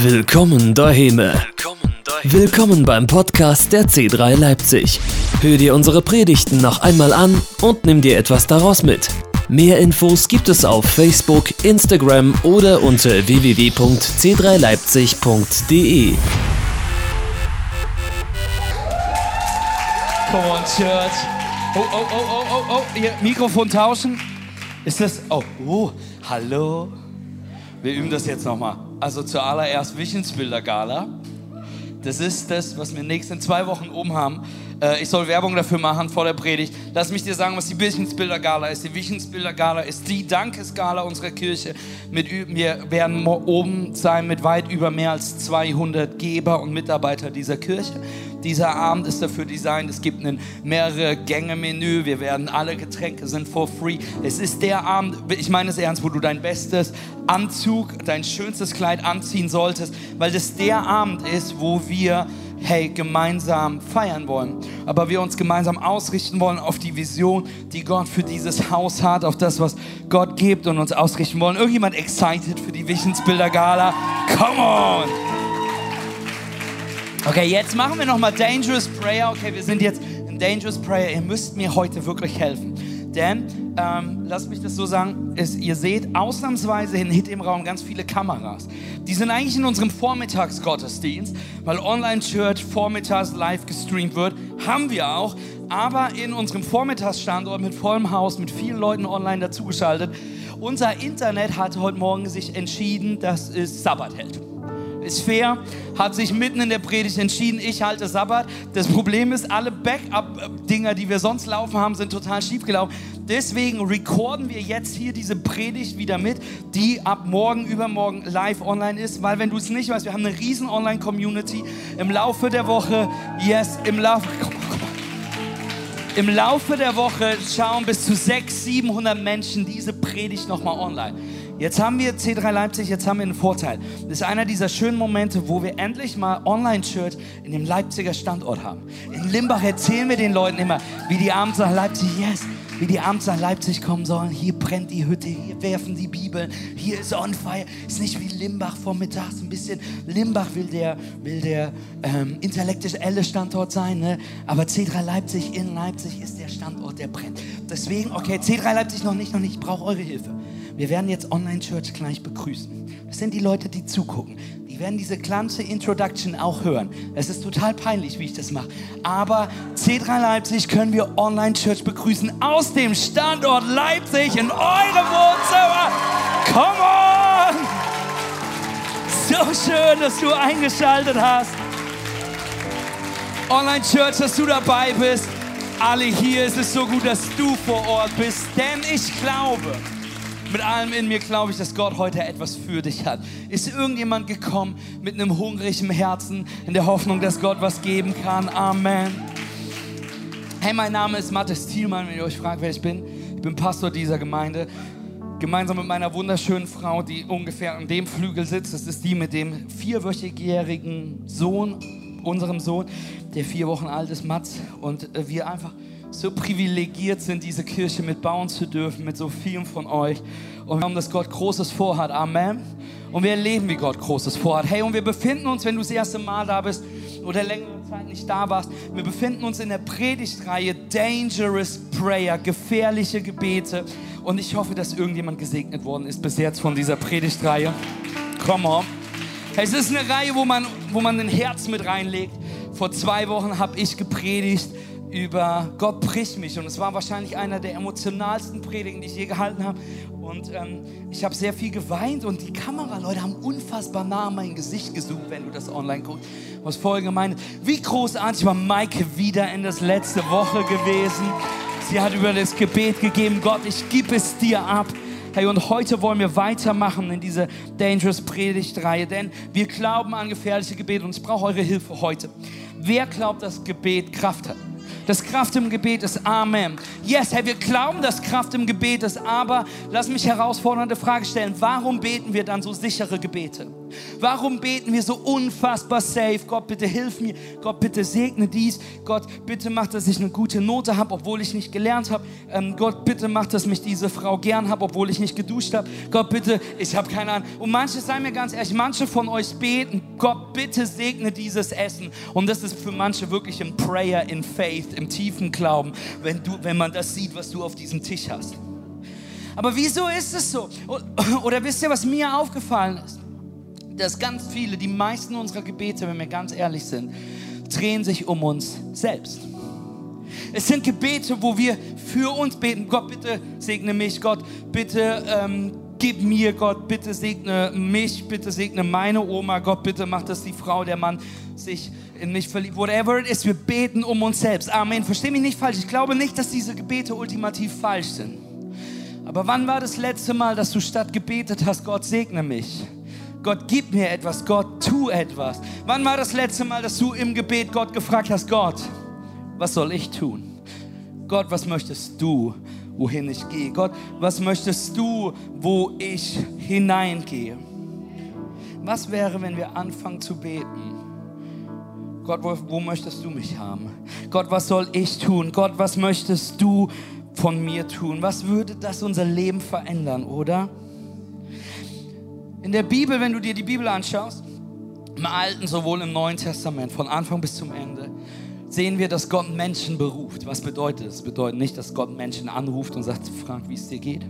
Willkommen daheim. Willkommen beim Podcast der C3 Leipzig. Hör dir unsere Predigten noch einmal an und nimm dir etwas daraus mit. Mehr Infos gibt es auf Facebook, Instagram oder unter www.c3leipzig.de. Come on, Church. Oh, oh, oh, oh, oh, oh. Hier, Mikrofon tauschen. Ist das. Oh, oh, hallo. Wir üben das jetzt nochmal. Also zuallererst Visionsbilder Gala. Das ist das, was wir nächsten zwei Wochen oben haben. Äh, ich soll Werbung dafür machen vor der Predigt. Lass mich dir sagen, was die Visionsbilder Gala ist. Die Visionsbilder Gala ist die Dankesgala unserer Kirche. Mit, wir werden oben sein mit weit über mehr als 200 Geber und Mitarbeiter dieser Kirche. Dieser Abend ist dafür designt. Es gibt ein mehrere Gänge-Menü. Wir werden alle Getränke sind for free. Es ist der Abend, ich meine es ernst, wo du dein bestes Anzug, dein schönstes Kleid anziehen solltest, weil das der Abend ist, wo wir hey, gemeinsam feiern wollen. Aber wir uns gemeinsam ausrichten wollen auf die Vision, die Gott für dieses Haus hat, auf das, was Gott gibt und uns ausrichten wollen. Irgendjemand excited für die Visionsbilder Gala? Come on! Okay, jetzt machen wir nochmal Dangerous Prayer. Okay, wir sind jetzt in Dangerous Prayer. Ihr müsst mir heute wirklich helfen. Denn, ähm, lasst mich das so sagen, ist, ihr seht ausnahmsweise hinter im Raum ganz viele Kameras. Die sind eigentlich in unserem Vormittagsgottesdienst, weil Online-Church vormittags live gestreamt wird. Haben wir auch. Aber in unserem Vormittagsstandort mit vollem Haus, mit vielen Leuten online dazugeschaltet. Unser Internet hat heute Morgen sich entschieden, dass es Sabbat hält ist fair, hat sich mitten in der Predigt entschieden, ich halte Sabbat. Das Problem ist, alle Backup-Dinger, die wir sonst laufen haben, sind total schief gelaufen. Deswegen recorden wir jetzt hier diese Predigt wieder mit, die ab morgen, übermorgen live online ist, weil wenn du es nicht weißt, wir haben eine riesen Online-Community. Im Laufe der Woche, yes, im Laufe, komm, komm, im Laufe der Woche schauen bis zu 600, 700 Menschen diese Predigt nochmal online. Jetzt haben wir C3 Leipzig, jetzt haben wir einen Vorteil. Das ist einer dieser schönen Momente, wo wir endlich mal Online-Church in dem Leipziger Standort haben. In Limbach erzählen wir den Leuten immer, wie die abends nach Leipzig, yes, wie die abends nach Leipzig kommen sollen. Hier brennt die Hütte, hier werfen die Bibeln, hier ist on fire. Ist nicht wie Limbach vormittags ein bisschen. Limbach will der, will der ähm, intellektuelle Standort sein, ne? aber C3 Leipzig in Leipzig ist der Standort, der brennt. Deswegen, okay, C3 Leipzig noch nicht, noch nicht, ich brauche eure Hilfe. Wir werden jetzt Online-Church gleich begrüßen. Das sind die Leute, die zugucken. Die werden diese ganze Introduction auch hören. Es ist total peinlich, wie ich das mache. Aber C3 Leipzig können wir Online-Church begrüßen aus dem Standort Leipzig in eurem Wohnzimmer. Come on! So schön, dass du eingeschaltet hast. Online-Church, dass du dabei bist. Alle hier, es ist so gut, dass du vor Ort bist, denn ich glaube, mit allem in mir glaube ich, dass Gott heute etwas für dich hat. Ist irgendjemand gekommen mit einem hungrigen Herzen in der Hoffnung, dass Gott was geben kann? Amen. Hey, mein Name ist Mathis Thielmann, wenn ihr euch fragt, wer ich bin. Ich bin Pastor dieser Gemeinde. Gemeinsam mit meiner wunderschönen Frau, die ungefähr an dem Flügel sitzt. Das ist die mit dem vierwöchigjährigen Sohn, unserem Sohn, der vier Wochen alt ist, Mats. Und äh, wir einfach so privilegiert sind, diese Kirche mitbauen zu dürfen, mit so vielen von euch. Und wir haben, dass Gott Großes vorhat. Amen. Und wir erleben, wie Gott Großes vorhat. Hey, und wir befinden uns, wenn du das erste Mal da bist oder längere Zeit nicht da warst, wir befinden uns in der Predigtreihe Dangerous Prayer, gefährliche Gebete. Und ich hoffe, dass irgendjemand gesegnet worden ist bis jetzt von dieser Predigtreihe. Come on. Es ist eine Reihe, wo man, wo man ein Herz mit reinlegt. Vor zwei Wochen habe ich gepredigt über Gott bricht mich. Und es war wahrscheinlich einer der emotionalsten Predigen, die ich je gehalten habe. Und ähm, ich habe sehr viel geweint und die Kameraleute haben unfassbar nah mein Gesicht gezoomt, wenn du das online guckst. Was voll gemeint. Wie großartig war Maike wieder in das letzte Woche gewesen. Sie hat über das Gebet gegeben, Gott, ich gebe es dir ab. Hey, und heute wollen wir weitermachen in diese Dangerous Predigtreihe, denn wir glauben an gefährliche Gebete und ich brauche eure Hilfe heute. Wer glaubt, dass Gebet Kraft hat? Dass Kraft im Gebet ist. Amen. Yes, hey, wir glauben, dass Kraft im Gebet ist, aber lass mich herausfordernde Frage stellen. Warum beten wir dann so sichere Gebete? Warum beten wir so unfassbar safe? Gott, bitte hilf mir. Gott, bitte segne dies. Gott, bitte mach, dass ich eine gute Note habe, obwohl ich nicht gelernt habe. Ähm, Gott, bitte mach, dass mich diese Frau gern habe, obwohl ich nicht geduscht habe. Gott, bitte, ich habe keine Ahnung. Und manche, seien mir ganz ehrlich, manche von euch beten, Gott, bitte segne dieses Essen. Und das ist für manche wirklich ein Prayer in Faith, im tiefen Glauben, wenn, du, wenn man das sieht, was du auf diesem Tisch hast. Aber wieso ist es so? Oder wisst ihr, was mir aufgefallen ist? Dass ganz viele, die meisten unserer Gebete, wenn wir ganz ehrlich sind, drehen sich um uns selbst. Es sind Gebete, wo wir für uns beten. Gott, bitte segne mich. Gott, bitte ähm, gib mir. Gott, bitte segne mich. Bitte segne meine Oma. Gott, bitte mach, dass die Frau, der Mann sich in mich verliebt. Whatever it is, wir beten um uns selbst. Amen. Versteh mich nicht falsch. Ich glaube nicht, dass diese Gebete ultimativ falsch sind. Aber wann war das letzte Mal, dass du statt gebetet hast, Gott segne mich? Gott, gib mir etwas, Gott, tu etwas. Wann war das letzte Mal, dass du im Gebet Gott gefragt hast, Gott, was soll ich tun? Gott, was möchtest du, wohin ich gehe? Gott, was möchtest du, wo ich hineingehe? Was wäre, wenn wir anfangen zu beten? Gott, wo, wo möchtest du mich haben? Gott, was soll ich tun? Gott, was möchtest du von mir tun? Was würde das unser Leben verändern, oder? In der Bibel, wenn du dir die Bibel anschaust, im Alten sowohl im Neuen Testament, von Anfang bis zum Ende, sehen wir, dass Gott Menschen beruft. Was bedeutet das? Das bedeutet nicht, dass Gott Menschen anruft und sagt, frag, wie es dir geht,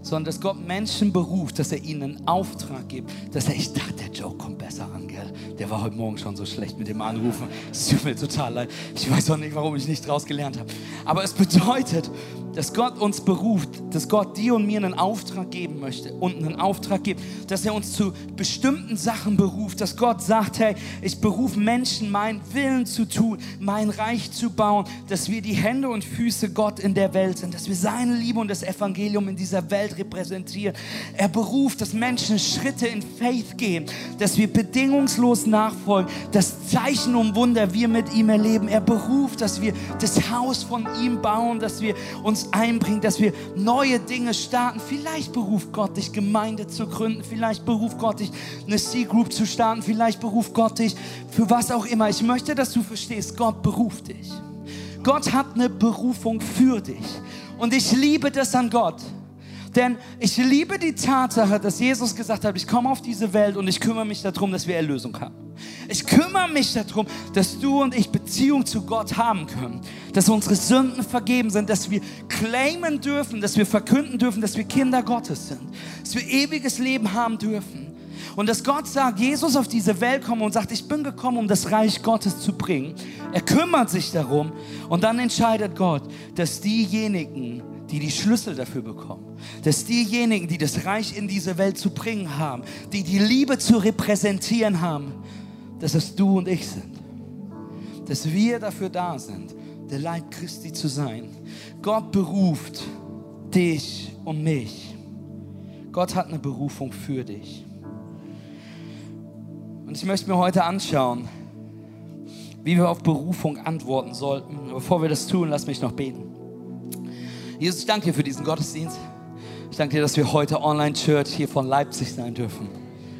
sondern dass Gott Menschen beruft, dass er ihnen einen Auftrag gibt, dass er, ich dachte, der Joke kommt besser an, gell? Der war heute Morgen schon so schlecht mit dem Anrufen. Es tut mir total leid. Ich weiß auch nicht, warum ich nicht draus gelernt habe. Aber es bedeutet, dass Gott uns beruft, dass Gott dir und mir einen Auftrag geben möchte und einen Auftrag gibt, dass er uns zu bestimmten Sachen beruft, dass Gott sagt, hey, ich berufe Menschen, meinen Willen zu tun, mein Reich zu bauen, dass wir die Hände und Füße Gott in der Welt sind, dass wir seine Liebe und das Evangelium in dieser Welt repräsentieren. Er beruft, dass Menschen Schritte in Faith gehen, dass wir bedingungslos nachfolgen, dass Zeichen und Wunder wir mit ihm erleben. Er beruft, dass wir das Haus von ihm bauen, dass wir uns einbringen, dass wir neue Dinge starten. Vielleicht beruft Gott dich, Gemeinde zu gründen. Vielleicht beruft Gott dich, eine C-Group zu starten. Vielleicht beruft Gott dich für was auch immer. Ich möchte, dass du verstehst, Gott beruft dich. Gott hat eine Berufung für dich. Und ich liebe das an Gott. Denn ich liebe die Tatsache, dass Jesus gesagt hat, ich komme auf diese Welt und ich kümmere mich darum, dass wir Erlösung haben. Ich kümmere mich darum, dass du und ich Beziehung zu Gott haben können, dass unsere Sünden vergeben sind, dass wir claimen dürfen, dass wir verkünden dürfen, dass wir Kinder Gottes sind, dass wir ewiges Leben haben dürfen. Und dass Gott sagt, Jesus auf diese Welt kommt und sagt, ich bin gekommen, um das Reich Gottes zu bringen. Er kümmert sich darum und dann entscheidet Gott, dass diejenigen, die die Schlüssel dafür bekommen. Dass diejenigen, die das Reich in diese Welt zu bringen haben, die die Liebe zu repräsentieren haben, dass es du und ich sind. Dass wir dafür da sind, der Leib Christi zu sein. Gott beruft dich und mich. Gott hat eine Berufung für dich. Und ich möchte mir heute anschauen, wie wir auf Berufung antworten sollten. Bevor wir das tun, lass mich noch beten. Jesus, ich danke dir für diesen Gottesdienst. Ich danke dir, dass wir heute Online-Church hier von Leipzig sein dürfen.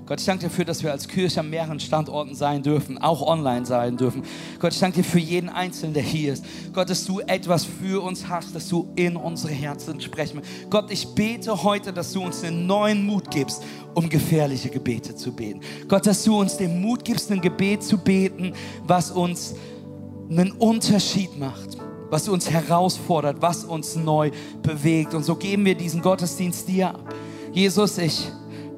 Gott, ich danke dir dafür, dass wir als Kirche an mehreren Standorten sein dürfen, auch online sein dürfen. Gott, ich danke dir für jeden Einzelnen, der hier ist. Gott, dass du etwas für uns hast, dass du in unsere Herzen sprechen. Gott, ich bete heute, dass du uns einen neuen Mut gibst, um gefährliche Gebete zu beten. Gott, dass du uns den Mut gibst, ein Gebet zu beten, was uns einen Unterschied macht was uns herausfordert, was uns neu bewegt. Und so geben wir diesen Gottesdienst dir ab. Jesus, ich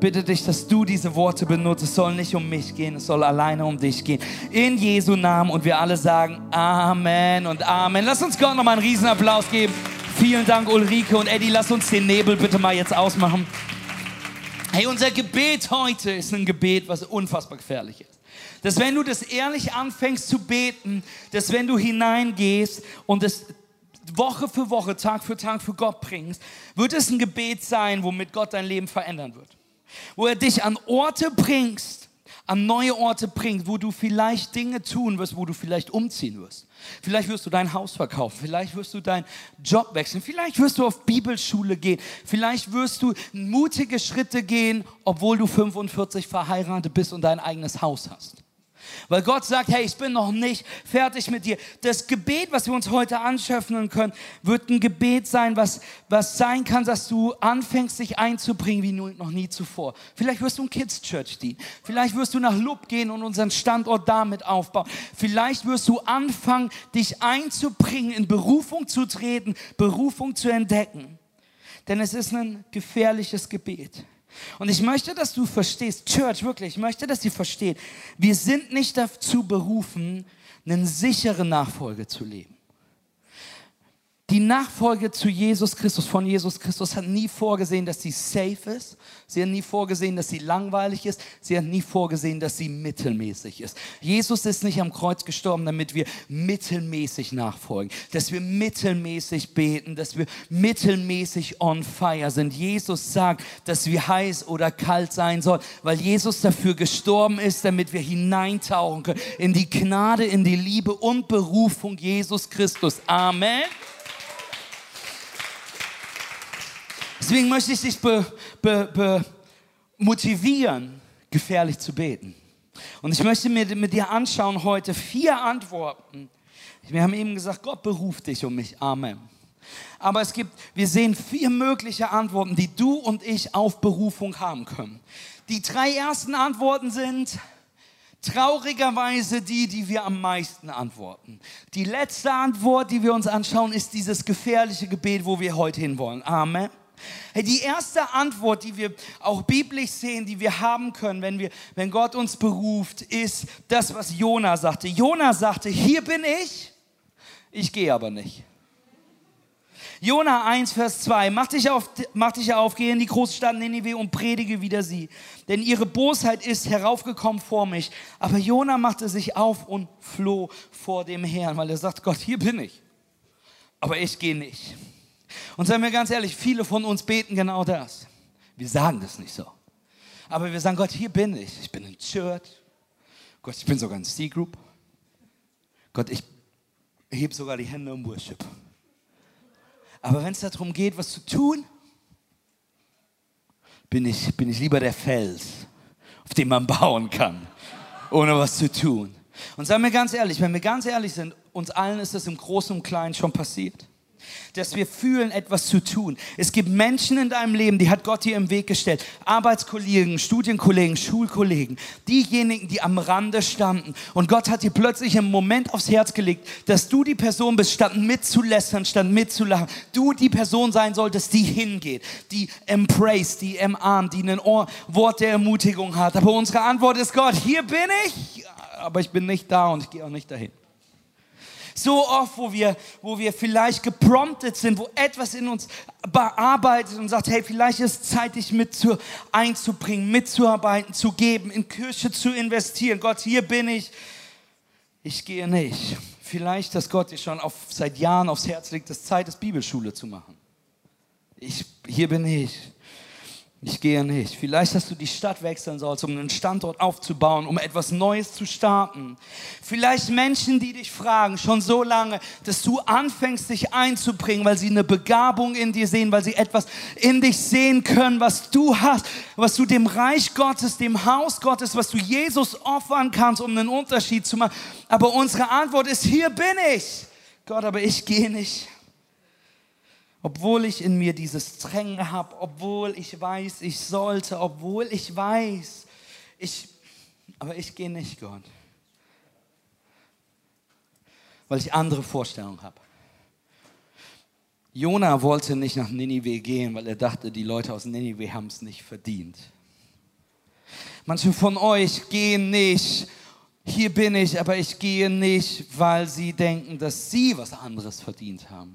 bitte dich, dass du diese Worte benutzt. Es soll nicht um mich gehen, es soll alleine um dich gehen. In Jesu Namen und wir alle sagen Amen und Amen. Lass uns Gott nochmal einen Riesenapplaus geben. Vielen Dank, Ulrike und Eddie. Lass uns den Nebel bitte mal jetzt ausmachen. Hey, unser Gebet heute ist ein Gebet, was unfassbar gefährlich ist. Dass wenn du das ehrlich anfängst zu beten, dass wenn du hineingehst und es Woche für Woche, Tag für Tag für Gott bringst, wird es ein Gebet sein, womit Gott dein Leben verändern wird. Wo er dich an Orte bringst, an neue Orte bringt, wo du vielleicht Dinge tun wirst, wo du vielleicht umziehen wirst. Vielleicht wirst du dein Haus verkaufen, vielleicht wirst du deinen Job wechseln, vielleicht wirst du auf Bibelschule gehen, vielleicht wirst du mutige Schritte gehen, obwohl du 45 verheiratet bist und dein eigenes Haus hast. Weil Gott sagt, hey, ich bin noch nicht fertig mit dir. Das Gebet, was wir uns heute anschöpfen können, wird ein Gebet sein, was, was sein kann, dass du anfängst, dich einzubringen wie noch nie zuvor. Vielleicht wirst du ein Kids Church dienen. Vielleicht wirst du nach Lub gehen und unseren Standort damit aufbauen. Vielleicht wirst du anfangen, dich einzubringen, in Berufung zu treten, Berufung zu entdecken. Denn es ist ein gefährliches Gebet. Und ich möchte, dass du verstehst, Church, wirklich, ich möchte, dass sie versteht, wir sind nicht dazu berufen, einen sicheren Nachfolge zu leben. Die Nachfolge zu Jesus Christus, von Jesus Christus, hat nie vorgesehen, dass sie safe ist. Sie hat nie vorgesehen, dass sie langweilig ist. Sie hat nie vorgesehen, dass sie mittelmäßig ist. Jesus ist nicht am Kreuz gestorben, damit wir mittelmäßig nachfolgen, dass wir mittelmäßig beten, dass wir mittelmäßig on fire sind. Jesus sagt, dass wir heiß oder kalt sein sollen, weil Jesus dafür gestorben ist, damit wir hineintauchen können in die Gnade, in die Liebe und Berufung Jesus Christus. Amen. Deswegen möchte ich dich be, be, be motivieren, gefährlich zu beten. Und ich möchte mir mit dir anschauen heute vier Antworten. Wir haben eben gesagt, Gott beruft dich um mich. Amen. Aber es gibt, wir sehen vier mögliche Antworten, die du und ich auf Berufung haben können. Die drei ersten Antworten sind traurigerweise die, die wir am meisten antworten. Die letzte Antwort, die wir uns anschauen, ist dieses gefährliche Gebet, wo wir heute hinwollen. Amen. Hey, die erste Antwort, die wir auch biblisch sehen, die wir haben können, wenn, wir, wenn Gott uns beruft, ist das, was Jona sagte. Jona sagte, hier bin ich, ich gehe aber nicht. Jona 1, Vers 2, mach dich, auf, mach dich auf, geh in die große Stadt Ninive und predige wieder sie. Denn ihre Bosheit ist heraufgekommen vor mich. Aber Jona machte sich auf und floh vor dem Herrn, weil er sagt, Gott, hier bin ich. Aber ich gehe nicht. Und seien wir ganz ehrlich, viele von uns beten genau das. Wir sagen das nicht so. Aber wir sagen, Gott, hier bin ich. Ich bin in Church. Gott, ich bin sogar in C-Group. Gott, ich hebe sogar die Hände im Worship. Aber wenn es darum geht, was zu tun, bin ich, bin ich lieber der Fels, auf dem man bauen kann, ohne was zu tun. Und seien wir ganz ehrlich, wenn wir ganz ehrlich sind, uns allen ist das im Großen und Kleinen schon passiert dass wir fühlen, etwas zu tun. Es gibt Menschen in deinem Leben, die hat Gott dir im Weg gestellt. Arbeitskollegen, Studienkollegen, Schulkollegen, diejenigen, die am Rande standen. Und Gott hat dir plötzlich im Moment aufs Herz gelegt, dass du die Person bist, statt mitzulästern, statt mitzulachen. Du die Person sein solltest, die hingeht, die embrace, die emarmt, die ein Ohr, Wort der Ermutigung hat. Aber unsere Antwort ist Gott, hier bin ich, aber ich bin nicht da und ich gehe auch nicht dahin. So oft, wo wir, wo wir vielleicht gepromptet sind, wo etwas in uns bearbeitet und sagt, hey, vielleicht ist es Zeit, dich mit zu, einzubringen, mitzuarbeiten, zu geben, in Kirche zu investieren. Gott, hier bin ich. Ich gehe nicht. Vielleicht, dass Gott dir schon auf, seit Jahren aufs Herz legt, es Zeit ist, Bibelschule zu machen. Ich, hier bin ich. Ich gehe nicht. Vielleicht, dass du die Stadt wechseln sollst, um einen Standort aufzubauen, um etwas Neues zu starten. Vielleicht Menschen, die dich fragen, schon so lange, dass du anfängst, dich einzubringen, weil sie eine Begabung in dir sehen, weil sie etwas in dich sehen können, was du hast, was du dem Reich Gottes, dem Haus Gottes, was du Jesus opfern kannst, um einen Unterschied zu machen. Aber unsere Antwort ist, hier bin ich. Gott, aber ich gehe nicht. Obwohl ich in mir dieses Drängen habe, obwohl ich weiß, ich sollte, obwohl ich weiß, ich, aber ich gehe nicht, Gott. Weil ich andere Vorstellungen habe. Jona wollte nicht nach Ninive gehen, weil er dachte, die Leute aus Ninive haben es nicht verdient. Manche von euch gehen nicht, hier bin ich, aber ich gehe nicht, weil sie denken, dass sie was anderes verdient haben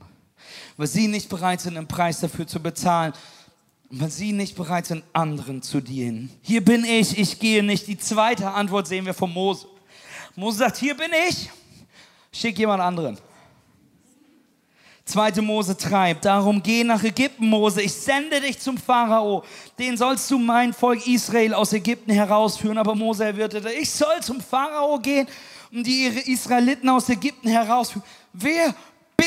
weil sie nicht bereit sind, einen Preis dafür zu bezahlen, weil sie nicht bereit sind, anderen zu dienen. Hier bin ich, ich gehe nicht. Die zweite Antwort sehen wir von Mose. Mose sagt, hier bin ich, schick jemand anderen. Zweite Mose treibt, darum geh nach Ägypten, Mose, ich sende dich zum Pharao, den sollst du mein Volk Israel aus Ägypten herausführen. Aber Mose erwiderte, ich soll zum Pharao gehen und die Israeliten aus Ägypten herausführen. Wer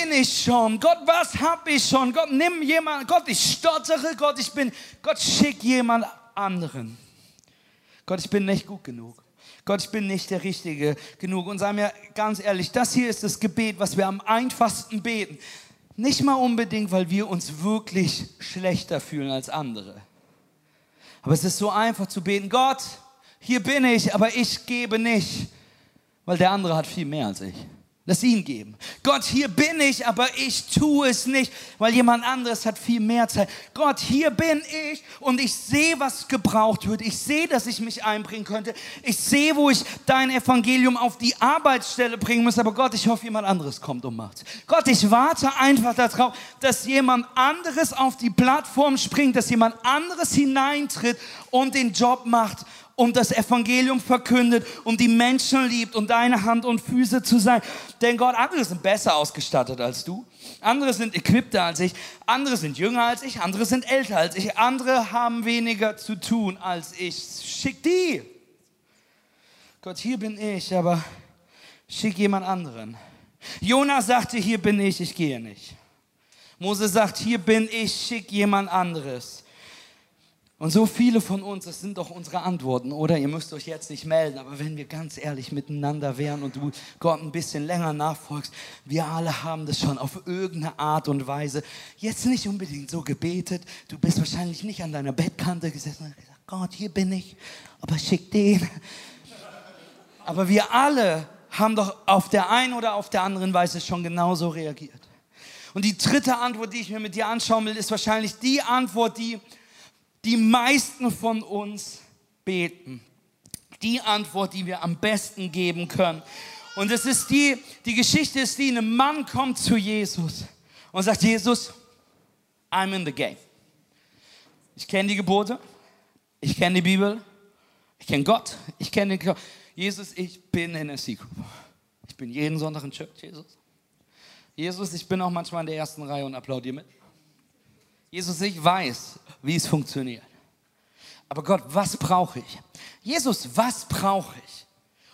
bin ich schon? Gott, was hab ich schon? Gott, nimm jemand, Gott, ich stottere, Gott, ich bin, Gott, schick jemand anderen. Gott, ich bin nicht gut genug. Gott, ich bin nicht der Richtige genug. Und sei mir ganz ehrlich, das hier ist das Gebet, was wir am einfachsten beten. Nicht mal unbedingt, weil wir uns wirklich schlechter fühlen als andere. Aber es ist so einfach zu beten, Gott, hier bin ich, aber ich gebe nicht, weil der andere hat viel mehr als ich. Lass ihn geben. Gott, hier bin ich, aber ich tue es nicht, weil jemand anderes hat viel mehr Zeit. Gott, hier bin ich und ich sehe, was gebraucht wird. Ich sehe, dass ich mich einbringen könnte. Ich sehe, wo ich dein Evangelium auf die Arbeitsstelle bringen muss. Aber Gott, ich hoffe, jemand anderes kommt und macht. Gott, ich warte einfach darauf, dass jemand anderes auf die Plattform springt, dass jemand anderes hineintritt und den Job macht und das Evangelium verkündet und die Menschen liebt und deine Hand und Füße zu sein. Denn Gott, andere sind besser ausgestattet als du. Andere sind equippter als ich. Andere sind jünger als ich. Andere sind älter als ich. Andere haben weniger zu tun als ich. Schick die. Gott, hier bin ich, aber schick jemand anderen. Jonas sagte, hier bin ich, ich gehe nicht. Mose sagt, hier bin ich, schick jemand anderes. Und so viele von uns, das sind doch unsere Antworten, oder? Ihr müsst euch jetzt nicht melden, aber wenn wir ganz ehrlich miteinander wären und du Gott ein bisschen länger nachfolgst, wir alle haben das schon auf irgendeine Art und Weise, jetzt nicht unbedingt so gebetet, du bist wahrscheinlich nicht an deiner Bettkante gesessen und gesagt, Gott, hier bin ich, aber schick den. Aber wir alle haben doch auf der einen oder auf der anderen Weise schon genauso reagiert. Und die dritte Antwort, die ich mir mit dir anschauen will, ist wahrscheinlich die Antwort, die die meisten von uns beten. Die Antwort, die wir am besten geben können. Und es ist die, die Geschichte ist die, ein Mann kommt zu Jesus und sagt, Jesus, I'm in the game. Ich kenne die Gebote, ich kenne die Bibel, ich kenne Gott, ich kenne Gott. Jesus, ich bin in der Secret. Ich bin jeden Sonntag in Church, Jesus. Jesus, ich bin auch manchmal in der ersten Reihe und applaudiere mit. Jesus, ich weiß, wie es funktioniert. Aber Gott, was brauche ich? Jesus, was brauche ich?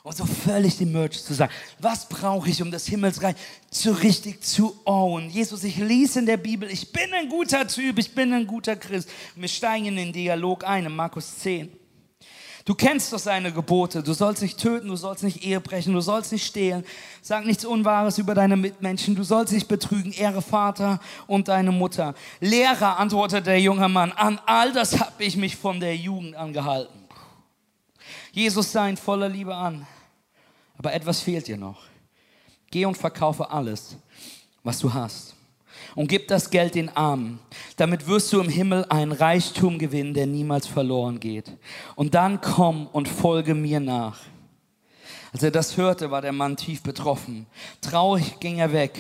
Und so völlig die Merch zu sagen, was brauche ich, um das Himmelsreich so richtig zu own? Jesus, ich lese in der Bibel, ich bin ein guter Typ, ich bin ein guter Christ. wir steigen in den Dialog ein, in Markus 10. Du kennst doch seine Gebote. Du sollst nicht töten, du sollst nicht Ehe brechen, du sollst nicht stehlen. Sag nichts Unwahres über deine Mitmenschen. Du sollst nicht betrügen. Ehre Vater und deine Mutter. Lehrer, antwortet der junge Mann, an all das habe ich mich von der Jugend angehalten. Jesus sah ihn voller Liebe an. Aber etwas fehlt dir noch. Geh und verkaufe alles, was du hast und gib das Geld den Armen. Damit wirst du im Himmel einen Reichtum gewinnen, der niemals verloren geht. Und dann komm und folge mir nach. Als er das hörte, war der Mann tief betroffen. Traurig ging er weg,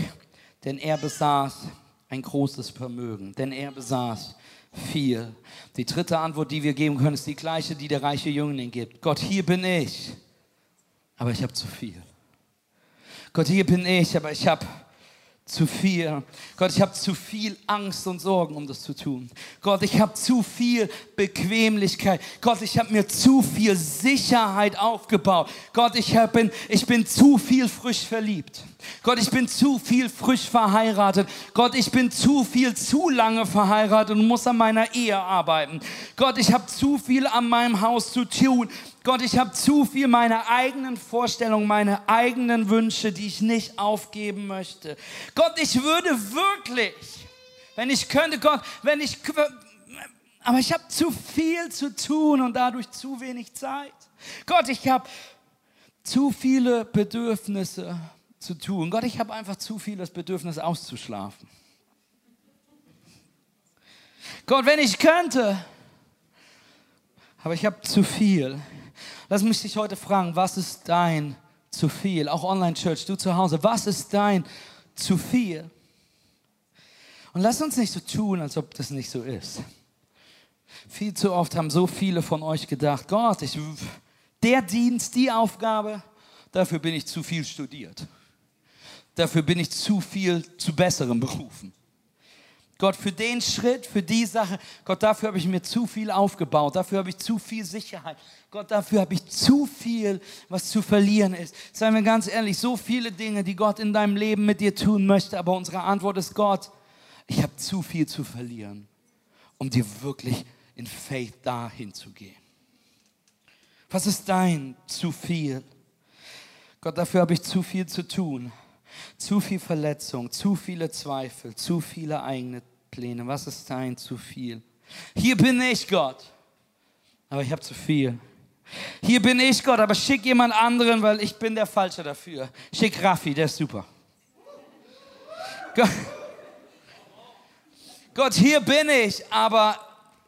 denn er besaß ein großes Vermögen, denn er besaß viel. Die dritte Antwort, die wir geben können, ist die gleiche, die der reiche Jüngling gibt. Gott, hier bin ich, aber ich habe zu viel. Gott, hier bin ich, aber ich habe zu viel. Gott, ich habe zu viel Angst und Sorgen, um das zu tun. Gott, ich habe zu viel Bequemlichkeit. Gott, ich habe mir zu viel Sicherheit aufgebaut. Gott, ich, hab, bin, ich bin zu viel frisch verliebt. Gott, ich bin zu viel frisch verheiratet. Gott, ich bin zu viel zu lange verheiratet und muss an meiner Ehe arbeiten. Gott, ich habe zu viel an meinem Haus zu tun. Gott, ich habe zu viel meine eigenen Vorstellungen, meine eigenen Wünsche, die ich nicht aufgeben möchte. Gott, ich würde wirklich, wenn ich könnte, Gott, wenn ich, aber ich habe zu viel zu tun und dadurch zu wenig Zeit. Gott, ich habe zu viele Bedürfnisse zu tun. Gott, ich habe einfach zu viel das Bedürfnis auszuschlafen. Gott, wenn ich könnte, aber ich habe zu viel. Lass mich dich heute fragen, was ist dein zu viel? Auch Online-Church, du zu Hause, was ist dein zu viel? Und lass uns nicht so tun, als ob das nicht so ist. Viel zu oft haben so viele von euch gedacht, Gott, ich, der Dienst, die Aufgabe, dafür bin ich zu viel studiert. Dafür bin ich zu viel zu Besserem berufen. Gott, für den Schritt, für die Sache, Gott, dafür habe ich mir zu viel aufgebaut, dafür habe ich zu viel Sicherheit. Gott, dafür habe ich zu viel, was zu verlieren ist. Seien wir ganz ehrlich, so viele Dinge, die Gott in deinem Leben mit dir tun möchte, aber unsere Antwort ist Gott, ich habe zu viel zu verlieren, um dir wirklich in Faith dahin zu gehen. Was ist dein zu viel? Gott, dafür habe ich zu viel zu tun. Zu viel Verletzung, zu viele Zweifel, zu viele eigene Pläne. Was ist dein zu viel? Hier bin ich, Gott, aber ich habe zu viel. Hier bin ich, Gott, aber schick jemand anderen, weil ich bin der Falsche dafür. Schick Raffi, der ist super. Gott, hier bin ich, aber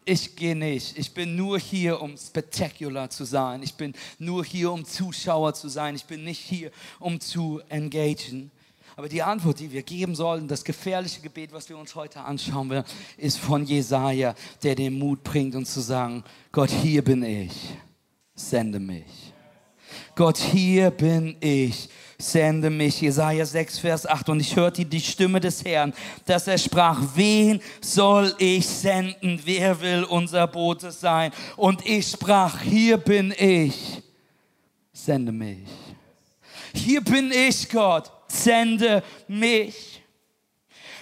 ich gehe nicht. Ich bin nur hier, um spectacular zu sein. Ich bin nur hier, um Zuschauer zu sein. Ich bin nicht hier, um zu engagen. Aber die Antwort, die wir geben sollen, das gefährliche Gebet, was wir uns heute anschauen werden, ist von Jesaja, der den Mut bringt, uns zu sagen: Gott, hier bin ich, sende mich. Gott, hier bin ich, sende mich. Jesaja 6, Vers 8. Und ich hörte die Stimme des Herrn, dass er sprach, wen soll ich senden? Wer will unser Bote sein? Und ich sprach, hier bin ich, sende mich. Hier bin ich, Gott, sende mich.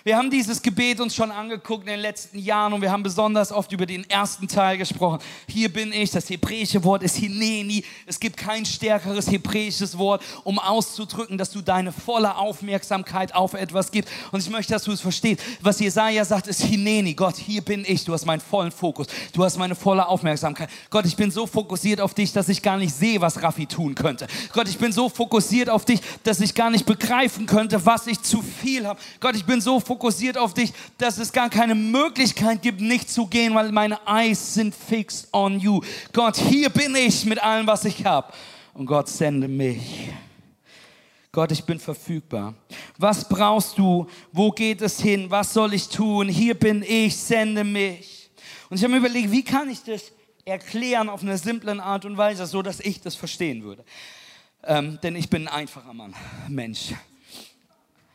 Wir haben dieses Gebet uns schon angeguckt in den letzten Jahren und wir haben besonders oft über den ersten Teil gesprochen. Hier bin ich, das hebräische Wort ist Hineni. Es gibt kein stärkeres hebräisches Wort, um auszudrücken, dass du deine volle Aufmerksamkeit auf etwas gibst. Und ich möchte, dass du es verstehst. Was Jesaja sagt, ist Hineni. Gott, hier bin ich. Du hast meinen vollen Fokus. Du hast meine volle Aufmerksamkeit. Gott, ich bin so fokussiert auf dich, dass ich gar nicht sehe, was Raffi tun könnte. Gott, ich bin so fokussiert auf dich, dass ich gar nicht begreifen könnte, was ich zu viel habe. Gott, ich bin so fokussiert fokussiert auf dich, dass es gar keine Möglichkeit gibt, nicht zu gehen, weil meine Eyes sind fixed on you. Gott, hier bin ich mit allem, was ich habe. Und Gott sende mich. Gott, ich bin verfügbar. Was brauchst du? Wo geht es hin? Was soll ich tun? Hier bin ich, sende mich. Und ich habe mir überlegt, wie kann ich das erklären auf eine simple Art und Weise, so dass ich das verstehen würde. Ähm, denn ich bin ein einfacher Mann, Mensch.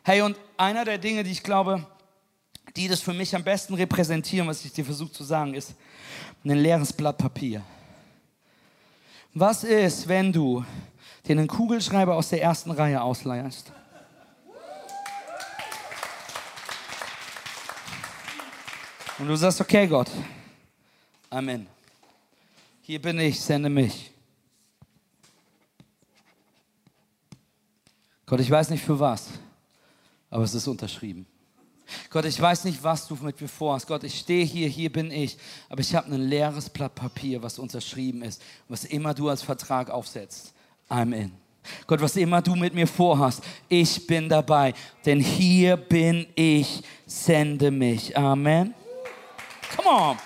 Hey, und einer der Dinge, die ich glaube, die das für mich am besten repräsentieren, was ich dir versuche zu sagen, ist ein leeres Blatt Papier. Was ist, wenn du dir einen Kugelschreiber aus der ersten Reihe ausleihst? Und du sagst, okay Gott, Amen. Hier bin ich, sende mich. Gott, ich weiß nicht für was aber es ist unterschrieben. Gott, ich weiß nicht, was du mit mir vorhast. Gott, ich stehe hier, hier bin ich, aber ich habe ein leeres Blatt Papier, was unterschrieben ist. Was immer du als Vertrag aufsetzt, I'm in. Gott, was immer du mit mir vorhast, ich bin dabei, denn hier bin ich, sende mich. Amen. Come on.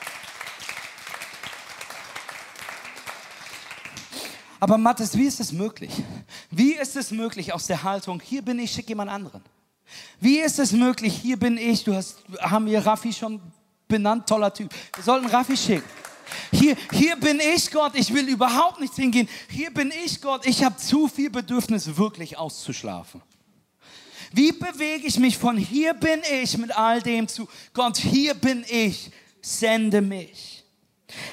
Aber Mathis, wie ist es möglich? Wie ist es möglich aus der Haltung, hier bin ich, schick jemand anderen? Wie ist es möglich? Hier bin ich. Du hast, haben wir Raffi schon benannt, toller Typ. Wir sollten Raffi schicken. Hier, hier bin ich Gott, ich will überhaupt nicht hingehen. Hier bin ich Gott, ich habe zu viel Bedürfnis, wirklich auszuschlafen. Wie bewege ich mich von hier bin ich mit all dem zu Gott, hier bin ich, sende mich.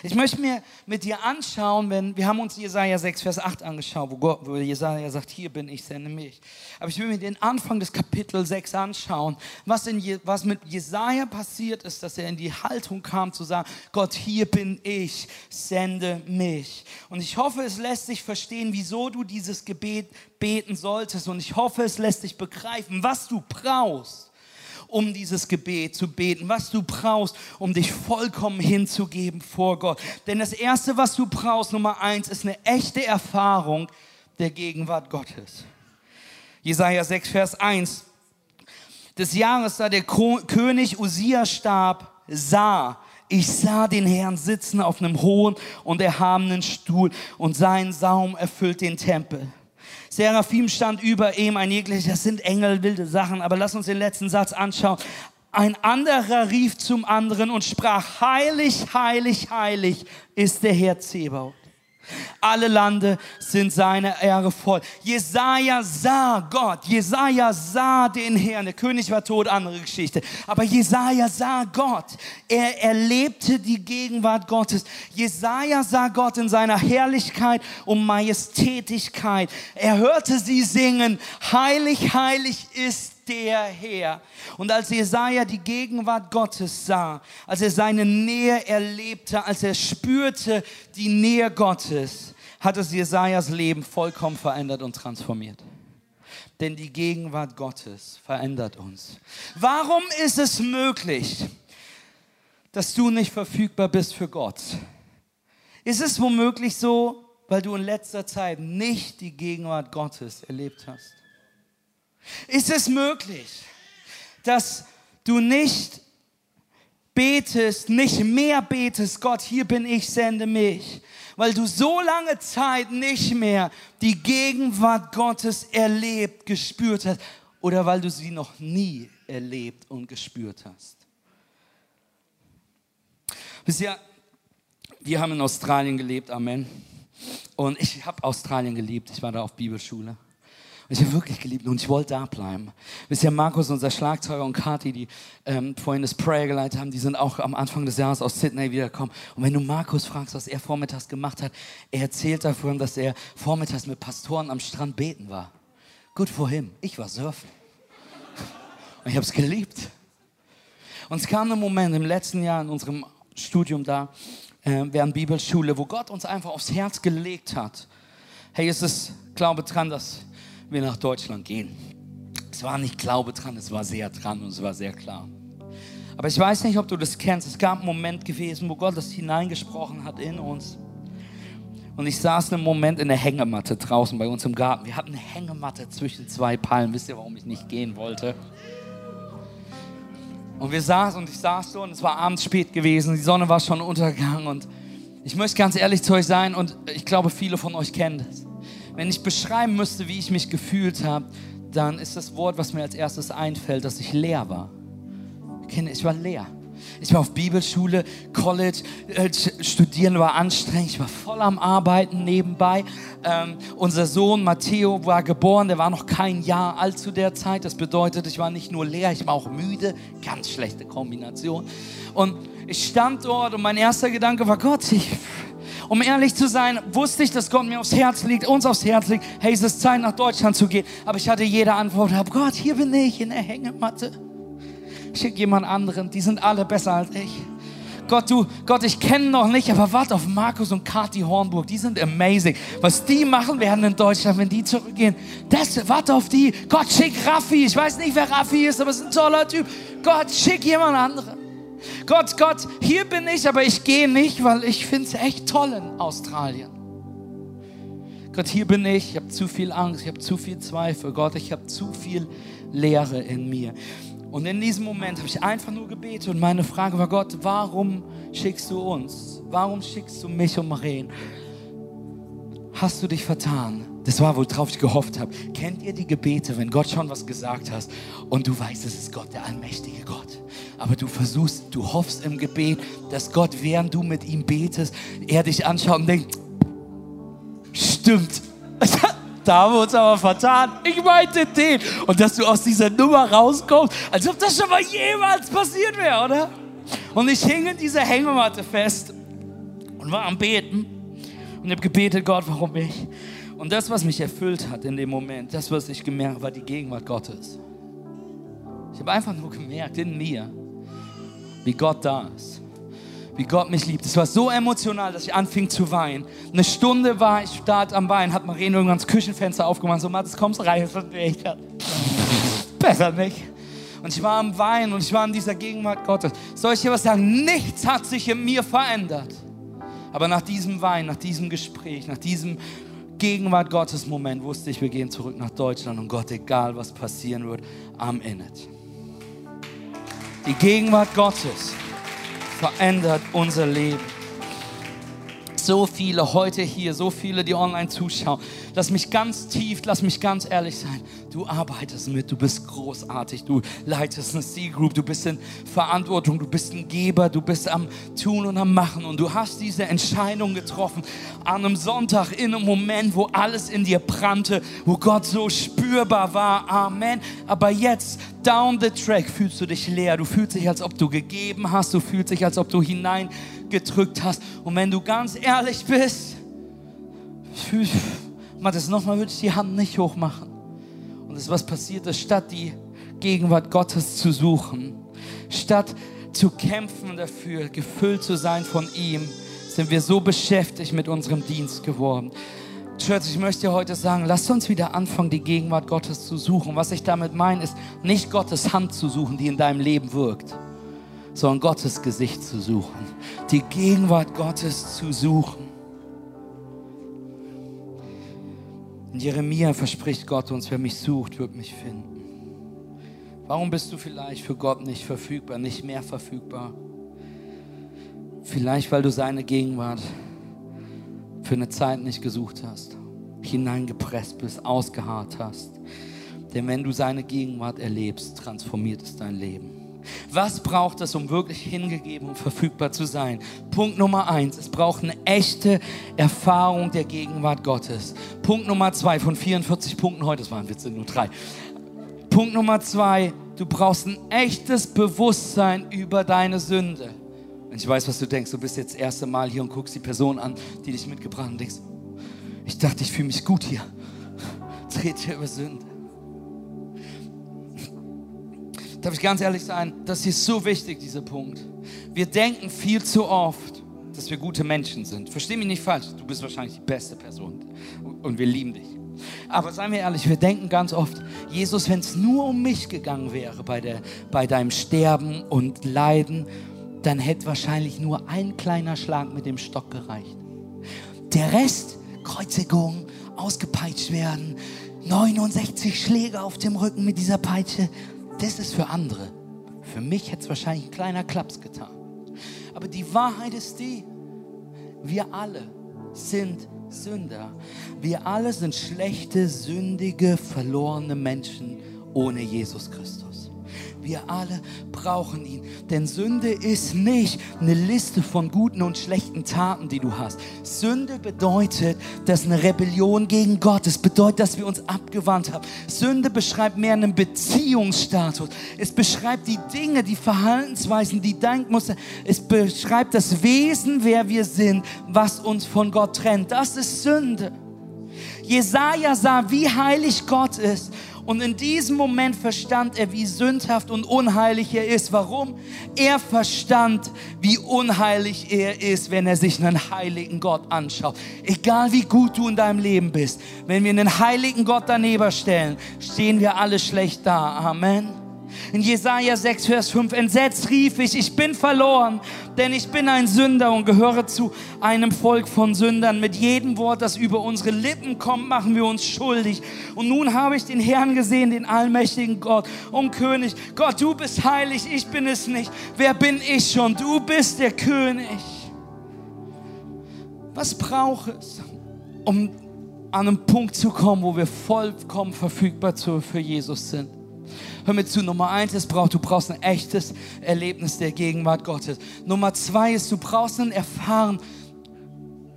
Ich möchte mir mit dir anschauen, wenn wir haben uns Jesaja 6, Vers 8 angeschaut, wo, Gott, wo Jesaja sagt, hier bin ich, sende mich. Aber ich will mir den Anfang des Kapitel 6 anschauen, was, in, was mit Jesaja passiert ist, dass er in die Haltung kam zu sagen, Gott, hier bin ich, sende mich. Und ich hoffe, es lässt sich verstehen, wieso du dieses Gebet beten solltest. Und ich hoffe, es lässt sich begreifen, was du brauchst um dieses Gebet zu beten, was du brauchst, um dich vollkommen hinzugeben vor Gott. Denn das Erste, was du brauchst, Nummer eins, ist eine echte Erfahrung der Gegenwart Gottes. Jesaja 6, Vers 1. Des Jahres, da der König Usia starb, sah, ich sah den Herrn sitzen auf einem hohen und erhabenen Stuhl und sein Saum erfüllt den Tempel. Seraphim stand über ihm, ein jeglicher, das sind Engel, wilde Sachen, aber lass uns den letzten Satz anschauen. Ein anderer rief zum anderen und sprach, heilig, heilig, heilig ist der Herr Zebaut. Alle Lande sind seine Ehre voll. Jesaja sah Gott. Jesaja sah den Herrn. Der König war tot, andere Geschichte. Aber Jesaja sah Gott. Er erlebte die Gegenwart Gottes. Jesaja sah Gott in seiner Herrlichkeit und Majestätigkeit. Er hörte sie singen. Heilig, heilig ist der Herr. Und als Jesaja die Gegenwart Gottes sah, als er seine Nähe erlebte, als er spürte die Nähe Gottes, hat es Jesajas Leben vollkommen verändert und transformiert. Denn die Gegenwart Gottes verändert uns. Warum ist es möglich, dass du nicht verfügbar bist für Gott? Ist es womöglich so, weil du in letzter Zeit nicht die Gegenwart Gottes erlebt hast? Ist es möglich, dass du nicht betest, nicht mehr betest, Gott, hier bin ich, sende mich, weil du so lange Zeit nicht mehr die Gegenwart Gottes erlebt, gespürt hast oder weil du sie noch nie erlebt und gespürt hast. Bisher, wir haben in Australien gelebt, Amen. Und ich habe Australien geliebt. Ich war da auf Bibelschule. Ich habe wirklich geliebt und ich wollte da bleiben. Wisst ihr, Markus, unser Schlagzeuger und Kati, die ähm, vorhin das Prayer geleitet haben, die sind auch am Anfang des Jahres aus Sydney wiedergekommen. Und wenn du Markus fragst, was er vormittags gemacht hat, er erzählt davon, dass er vormittags mit Pastoren am Strand beten war. Good for him. Ich war surfen. Und ich habe es geliebt. Und es kam ein Moment im letzten Jahr in unserem Studium da, äh, während Bibelschule, wo Gott uns einfach aufs Herz gelegt hat. Hey, es Glaube dran, dass wir nach Deutschland gehen. Es war nicht Glaube dran, es war sehr dran und es war sehr klar. Aber ich weiß nicht, ob du das kennst. Es gab einen Moment gewesen, wo Gott das hineingesprochen hat in uns. Und ich saß einen Moment in der Hängematte draußen bei uns im Garten. Wir hatten eine Hängematte zwischen zwei Palmen. Wisst ihr, warum ich nicht gehen wollte? Und wir saßen und ich saß so und es war abends spät gewesen. Die Sonne war schon untergegangen und ich möchte ganz ehrlich zu euch sein und ich glaube, viele von euch kennen das. Wenn ich beschreiben müsste, wie ich mich gefühlt habe, dann ist das Wort, was mir als erstes einfällt, dass ich leer war. Ich war leer. Ich war auf Bibelschule, College, äh, studieren war anstrengend. Ich war voll am Arbeiten nebenbei. Ähm, unser Sohn Matteo war geboren, der war noch kein Jahr alt zu der Zeit. Das bedeutet, ich war nicht nur leer, ich war auch müde. Ganz schlechte Kombination. Und ich stand dort und mein erster Gedanke war, Gott, ich, um ehrlich zu sein, wusste ich, dass Gott mir aufs Herz liegt, uns aufs Herz liegt. Hey, es ist Zeit, nach Deutschland zu gehen. Aber ich hatte jede Antwort, Gott, hier bin ich in der Hängematte. Schick jemand anderen, die sind alle besser als ich. Gott, du, Gott, ich kenne noch nicht, aber warte auf Markus und Kati Hornburg, die sind amazing. Was die machen werden in Deutschland, wenn die zurückgehen, das, warte auf die. Gott, schick Raffi. Ich weiß nicht, wer Raffi ist, aber es ist ein toller Typ. Gott, schick jemand anderen. Gott, Gott, hier bin ich, aber ich gehe nicht, weil ich finde es echt toll in Australien. Gott, hier bin ich, ich habe zu viel Angst, ich habe zu viel Zweifel. Gott, ich habe zu viel Leere in mir. Und in diesem Moment habe ich einfach nur gebetet und meine Frage war, Gott, warum schickst du uns? Warum schickst du mich und Maren? Hast du dich vertan? Das war, worauf ich gehofft habe. Kennt ihr die Gebete, wenn Gott schon was gesagt hast und du weißt, es ist Gott, der allmächtige Gott? aber du versuchst, du hoffst im Gebet, dass Gott, während du mit ihm betest, er dich anschaut und denkt, stimmt, da haben wir uns aber vertan. Ich meinte den. Und dass du aus dieser Nummer rauskommst, als ob das schon mal jemals passiert wäre, oder? Und ich hing in dieser Hängematte fest und war am Beten und habe gebetet, Gott, warum ich? Und das, was mich erfüllt hat in dem Moment, das, was ich gemerkt habe, war die Gegenwart Gottes. Ich habe einfach nur gemerkt in mir, wie Gott da ist. Wie Gott mich liebt. Es war so emotional, dass ich anfing zu weinen. Eine Stunde war ich da am Wein, hat Marien irgendwann das Küchenfenster aufgemacht. So, Mathis, kommst rein. Ich Besser nicht. Und ich war am Weinen und ich war in dieser Gegenwart Gottes. Soll ich dir was sagen? Nichts hat sich in mir verändert. Aber nach diesem Wein, nach diesem Gespräch, nach diesem Gegenwart Gottes Moment wusste ich, wir gehen zurück nach Deutschland und Gott, egal was passieren wird, in it. Die Gegenwart Gottes verändert unser Leben. So viele heute hier, so viele, die online zuschauen. Lass mich ganz tief, lass mich ganz ehrlich sein. Du arbeitest mit, du bist großartig, du leitest eine C-Group, du bist in Verantwortung, du bist ein Geber, du bist am Tun und am Machen und du hast diese Entscheidung getroffen an einem Sonntag in einem Moment, wo alles in dir brannte, wo Gott so spürbar war. Amen. Aber jetzt, down the track, fühlst du dich leer, du fühlst dich, als ob du gegeben hast, du fühlst dich, als ob du hinein gedrückt hast. Und wenn du ganz ehrlich bist, mach das nochmal, würde ich die Hand nicht hochmachen. Und das was passiert ist, statt die Gegenwart Gottes zu suchen, statt zu kämpfen dafür, gefüllt zu sein von ihm, sind wir so beschäftigt mit unserem Dienst geworden. Church, ich möchte dir heute sagen, lasst uns wieder anfangen, die Gegenwart Gottes zu suchen. Was ich damit meine, ist nicht Gottes Hand zu suchen, die in deinem Leben wirkt sondern Gottes Gesicht zu suchen, die Gegenwart Gottes zu suchen. In Jeremia verspricht Gott uns, wer mich sucht, wird mich finden. Warum bist du vielleicht für Gott nicht verfügbar, nicht mehr verfügbar? Vielleicht, weil du seine Gegenwart für eine Zeit nicht gesucht hast, hineingepresst bist, ausgeharrt hast. Denn wenn du seine Gegenwart erlebst, transformiert es dein Leben. Was braucht es, um wirklich hingegeben und verfügbar zu sein? Punkt Nummer eins, es braucht eine echte Erfahrung der Gegenwart Gottes. Punkt Nummer zwei von 44 Punkten heute, das waren Witze, nur drei. Punkt Nummer zwei, du brauchst ein echtes Bewusstsein über deine Sünde. Und ich weiß, was du denkst, du bist jetzt das erste Mal hier und guckst die Person an, die dich mitgebracht hat und denkst, ich dachte, ich fühle mich gut hier. Dreht hier über Sünde. Darf ich ganz ehrlich sein, das ist so wichtig, dieser Punkt. Wir denken viel zu oft, dass wir gute Menschen sind. Versteh mich nicht falsch, du bist wahrscheinlich die beste Person und wir lieben dich. Aber seien wir ehrlich, wir denken ganz oft, Jesus, wenn es nur um mich gegangen wäre bei, der, bei deinem Sterben und Leiden, dann hätte wahrscheinlich nur ein kleiner Schlag mit dem Stock gereicht. Der Rest, Kreuzigung, ausgepeitscht werden, 69 Schläge auf dem Rücken mit dieser Peitsche, das ist für andere. Für mich hätte es wahrscheinlich ein kleiner Klaps getan. Aber die Wahrheit ist die, wir alle sind Sünder. Wir alle sind schlechte, sündige, verlorene Menschen ohne Jesus Christus. Wir alle brauchen ihn. Denn Sünde ist nicht eine Liste von guten und schlechten Taten, die du hast. Sünde bedeutet, dass eine Rebellion gegen Gott. Es bedeutet, dass wir uns abgewandt haben. Sünde beschreibt mehr einen Beziehungsstatus. Es beschreibt die Dinge, die Verhaltensweisen, die Denkmuster. Es beschreibt das Wesen, wer wir sind, was uns von Gott trennt. Das ist Sünde. Jesaja sah, wie heilig Gott ist und in diesem Moment verstand er, wie sündhaft und unheilig er ist. Warum? Er verstand, wie unheilig er ist, wenn er sich einen heiligen Gott anschaut. Egal wie gut du in deinem Leben bist, wenn wir einen heiligen Gott daneben stellen, stehen wir alle schlecht da. Amen. In Jesaja 6, Vers 5, entsetzt rief ich, ich bin verloren, denn ich bin ein Sünder und gehöre zu einem Volk von Sündern. Mit jedem Wort, das über unsere Lippen kommt, machen wir uns schuldig. Und nun habe ich den Herrn gesehen, den allmächtigen Gott und König. Gott, du bist heilig, ich bin es nicht. Wer bin ich schon? Du bist der König. Was braucht es, um an einen Punkt zu kommen, wo wir vollkommen verfügbar für Jesus sind? Hör mir zu, Nummer eins ist, braucht, du brauchst ein echtes Erlebnis der Gegenwart Gottes. Nummer zwei ist, du brauchst ein Erfahren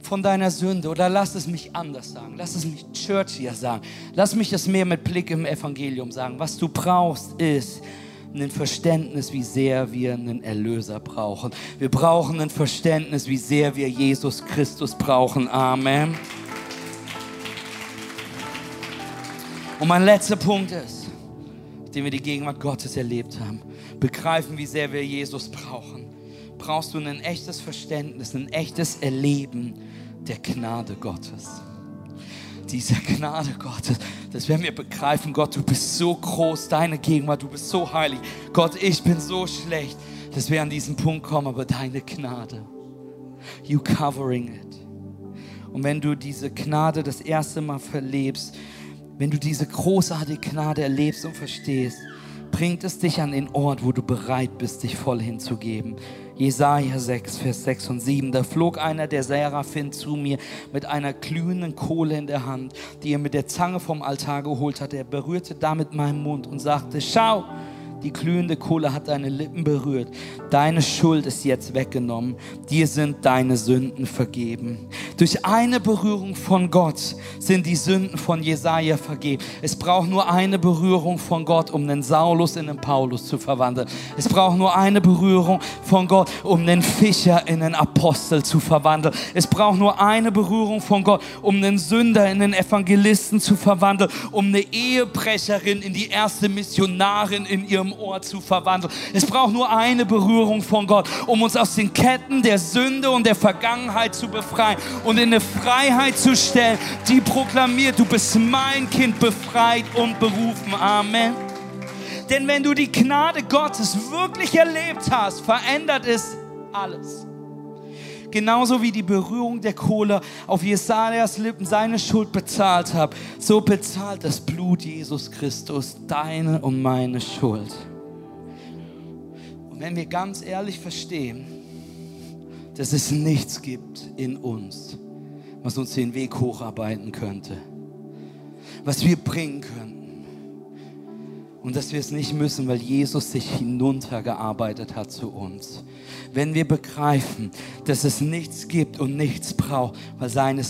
von deiner Sünde. Oder lass es mich anders sagen. Lass es mich Church hier sagen. Lass mich das mehr mit Blick im Evangelium sagen. Was du brauchst ist, ein Verständnis, wie sehr wir einen Erlöser brauchen. Wir brauchen ein Verständnis, wie sehr wir Jesus Christus brauchen. Amen. Und mein letzter Punkt ist, nachdem wir die Gegenwart Gottes erlebt haben, begreifen, wie sehr wir Jesus brauchen, brauchst du ein echtes Verständnis, ein echtes Erleben der Gnade Gottes. Diese Gnade Gottes, dass wenn wir begreifen, Gott, du bist so groß, deine Gegenwart, du bist so heilig. Gott, ich bin so schlecht, dass wir an diesen Punkt kommen, aber deine Gnade, you covering it. Und wenn du diese Gnade das erste Mal verlebst, wenn du diese großartige Gnade erlebst und verstehst, bringt es dich an den Ort, wo du bereit bist, dich voll hinzugeben. Jesaja 6, Vers 6 und 7. Da flog einer der Seraphim zu mir mit einer glühenden Kohle in der Hand, die er mit der Zange vom Altar geholt hatte. Er berührte damit meinen Mund und sagte: Schau, die glühende Kohle hat deine Lippen berührt. Deine Schuld ist jetzt weggenommen. Dir sind deine Sünden vergeben. Durch eine Berührung von Gott sind die Sünden von Jesaja vergeben. Es braucht nur eine Berührung von Gott, um den Saulus in den Paulus zu verwandeln. Es braucht nur eine Berührung von Gott, um den Fischer in den Apostel zu verwandeln. Es braucht nur eine Berührung von Gott, um den Sünder in den Evangelisten zu verwandeln, um eine Ehebrecherin in die erste Missionarin in ihrem Ort zu verwandeln. Es braucht nur eine Berührung von Gott, um uns aus den Ketten der Sünde und der Vergangenheit zu befreien und in eine Freiheit zu stellen, die proklamiert, du bist mein Kind, befreit und berufen. Amen. Denn wenn du die Gnade Gottes wirklich erlebt hast, verändert es alles. Genauso wie die Berührung der Kohle auf Jesajas Lippen seine Schuld bezahlt hat, so bezahlt das Blut Jesus Christus deine und meine Schuld. Und wenn wir ganz ehrlich verstehen, dass es nichts gibt in uns, was uns den Weg hocharbeiten könnte, was wir bringen könnten, und dass wir es nicht müssen, weil Jesus sich hinuntergearbeitet hat zu uns. Wenn wir begreifen, dass es nichts gibt und nichts braucht, weil seine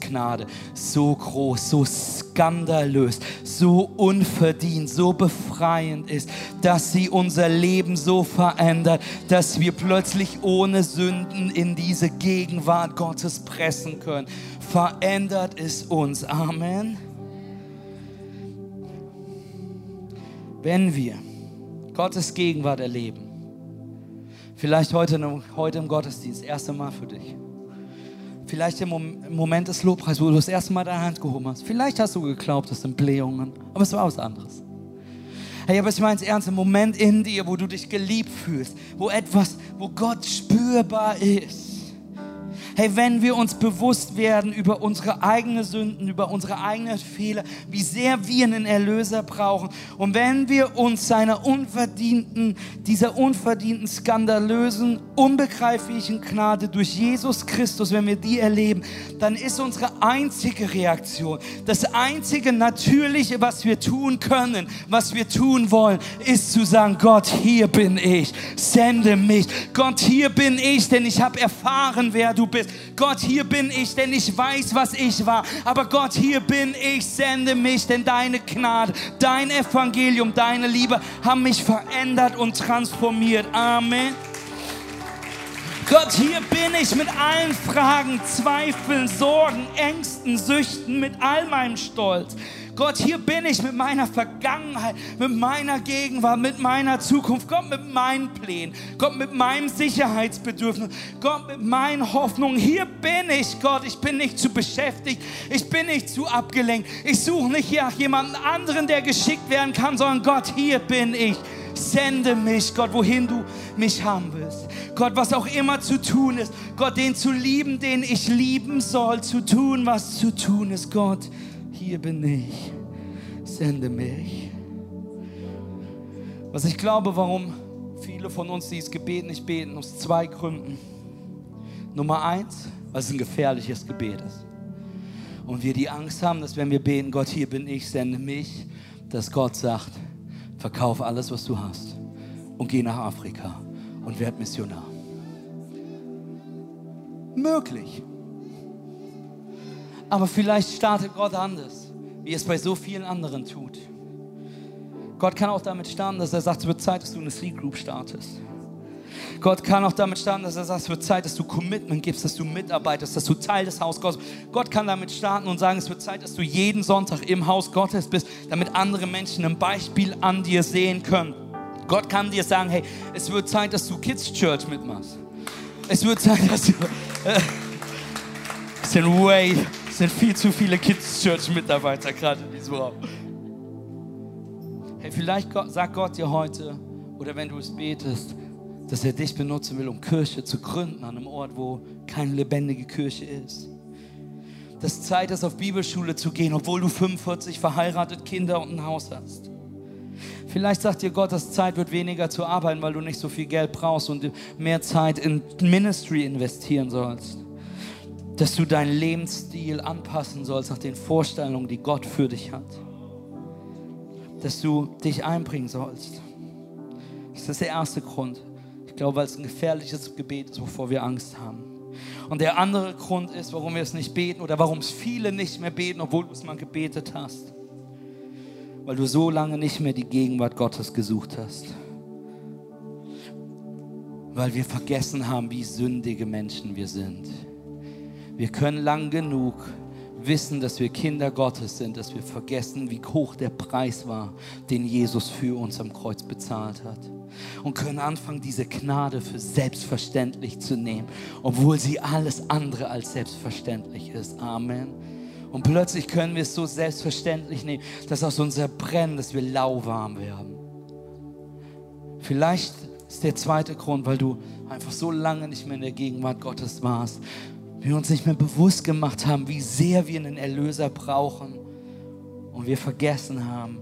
Gnade so groß, so skandalös, so unverdient, so befreiend ist, dass sie unser Leben so verändert, dass wir plötzlich ohne Sünden in diese Gegenwart Gottes pressen können. Verändert es uns. Amen. Wenn wir Gottes Gegenwart erleben, vielleicht heute, heute im Gottesdienst, das erste Mal für dich, vielleicht im Moment des Lobpreises, wo du das erste Mal deine Hand gehoben hast, vielleicht hast du geglaubt, das sind Blähungen, aber es war was anderes. Hey, aber ich meine es ernst, im Moment in dir, wo du dich geliebt fühlst, wo etwas, wo Gott spürbar ist, Hey, wenn wir uns bewusst werden über unsere eigenen Sünden, über unsere eigenen Fehler, wie sehr wir einen Erlöser brauchen und wenn wir uns seiner unverdienten, dieser unverdienten, skandalösen, unbegreiflichen Gnade durch Jesus Christus, wenn wir die erleben, dann ist unsere einzige Reaktion, das einzige Natürliche, was wir tun können, was wir tun wollen, ist zu sagen, Gott, hier bin ich, sende mich. Gott, hier bin ich, denn ich habe erfahren, wer du bist. Gott, hier bin ich, denn ich weiß, was ich war. Aber Gott, hier bin ich, sende mich, denn deine Gnade, dein Evangelium, deine Liebe haben mich verändert und transformiert. Amen. Gott, hier bin ich mit allen Fragen, Zweifeln, Sorgen, Ängsten, Süchten, mit all meinem Stolz. Gott, hier bin ich mit meiner Vergangenheit, mit meiner Gegenwart, mit meiner Zukunft. Gott, mit meinen Plänen. Gott, mit meinem Sicherheitsbedürfnis. Gott, mit meinen Hoffnungen. Hier bin ich, Gott. Ich bin nicht zu beschäftigt. Ich bin nicht zu abgelenkt. Ich suche nicht nach jemandem anderen, der geschickt werden kann, sondern Gott, hier bin ich. Sende mich, Gott, wohin du mich haben willst. Gott, was auch immer zu tun ist. Gott, den zu lieben, den ich lieben soll. Zu tun, was zu tun ist. Gott, hier bin ich, sende mich. Was ich glaube, warum viele von uns dieses Gebet nicht beten, aus zwei Gründen. Nummer eins, weil es ein gefährliches Gebet ist. Und wir die Angst haben, dass wenn wir beten, Gott, hier bin ich, sende mich, dass Gott sagt, verkauf alles, was du hast und geh nach Afrika und werd Missionar. Möglich. Aber vielleicht startet Gott anders, wie es bei so vielen anderen tut. Gott kann auch damit starten, dass er sagt, es wird Zeit, dass du eine Sleep Group startest. Gott kann auch damit starten, dass er sagt, es wird Zeit, dass du Commitment gibst, dass du mitarbeitest, dass du Teil des Haus Gottes. Gott kann damit starten und sagen, es wird Zeit, dass du jeden Sonntag im Haus Gottes bist, damit andere Menschen ein Beispiel an dir sehen können. Gott kann dir sagen, hey, es wird Zeit, dass du Kids Church mitmachst. Es wird Zeit, dass du... Äh, sind way sind viel zu viele Kids Church Mitarbeiter gerade in diesem Raum. Hey, vielleicht sagt Gott dir heute oder wenn du es betest, dass er dich benutzen will, um Kirche zu gründen an einem Ort, wo keine lebendige Kirche ist. Dass Zeit ist, auf Bibelschule zu gehen, obwohl du 45 verheiratet, Kinder und ein Haus hast. Vielleicht sagt dir Gott, dass Zeit wird weniger zu arbeiten, weil du nicht so viel Geld brauchst und mehr Zeit in Ministry investieren sollst. Dass du deinen Lebensstil anpassen sollst nach den Vorstellungen, die Gott für dich hat. Dass du dich einbringen sollst. Das ist der erste Grund. Ich glaube, weil es ein gefährliches Gebet ist, wovor wir Angst haben. Und der andere Grund ist, warum wir es nicht beten oder warum es viele nicht mehr beten, obwohl du es mal gebetet hast weil du so lange nicht mehr die Gegenwart Gottes gesucht hast. Weil wir vergessen haben, wie sündige Menschen wir sind. Wir können lang genug wissen, dass wir Kinder Gottes sind, dass wir vergessen, wie hoch der Preis war, den Jesus für uns am Kreuz bezahlt hat. Und können anfangen, diese Gnade für selbstverständlich zu nehmen, obwohl sie alles andere als selbstverständlich ist. Amen. Und plötzlich können wir es so selbstverständlich nehmen, dass aus uns erbrennen, dass wir lauwarm werden. Vielleicht ist der zweite Grund, weil du einfach so lange nicht mehr in der Gegenwart Gottes warst. Wir uns nicht mehr bewusst gemacht haben, wie sehr wir einen Erlöser brauchen. Und wir vergessen haben,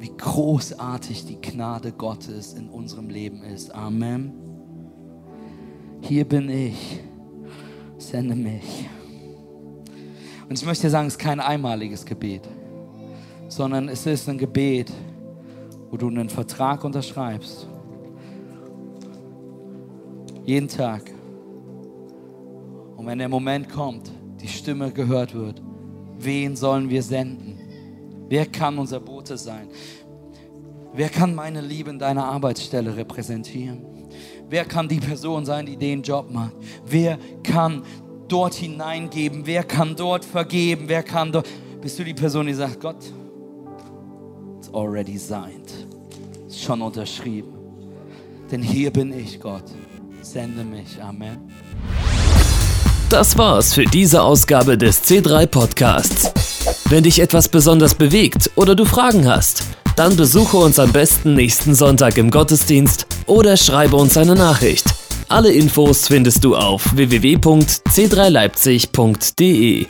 wie großartig die Gnade Gottes in unserem Leben ist. Amen. Hier bin ich. Sende mich. Und ich möchte sagen, es ist kein einmaliges Gebet, sondern es ist ein Gebet, wo du einen Vertrag unterschreibst. Jeden Tag. Und wenn der Moment kommt, die Stimme gehört wird, wen sollen wir senden? Wer kann unser Bote sein? Wer kann meine Liebe in deiner Arbeitsstelle repräsentieren? Wer kann die Person sein, die den Job macht? Wer kann dort hineingeben? Wer kann dort vergeben? Wer kann dort. Bist du die Person, die sagt, Gott, it's already signed. Ist schon unterschrieben. Denn hier bin ich, Gott. Sende mich. Amen. Das war's für diese Ausgabe des C3 Podcasts. Wenn dich etwas besonders bewegt oder du Fragen hast, dann besuche uns am besten nächsten Sonntag im Gottesdienst oder schreibe uns eine Nachricht. Alle Infos findest du auf www.c3leipzig.de.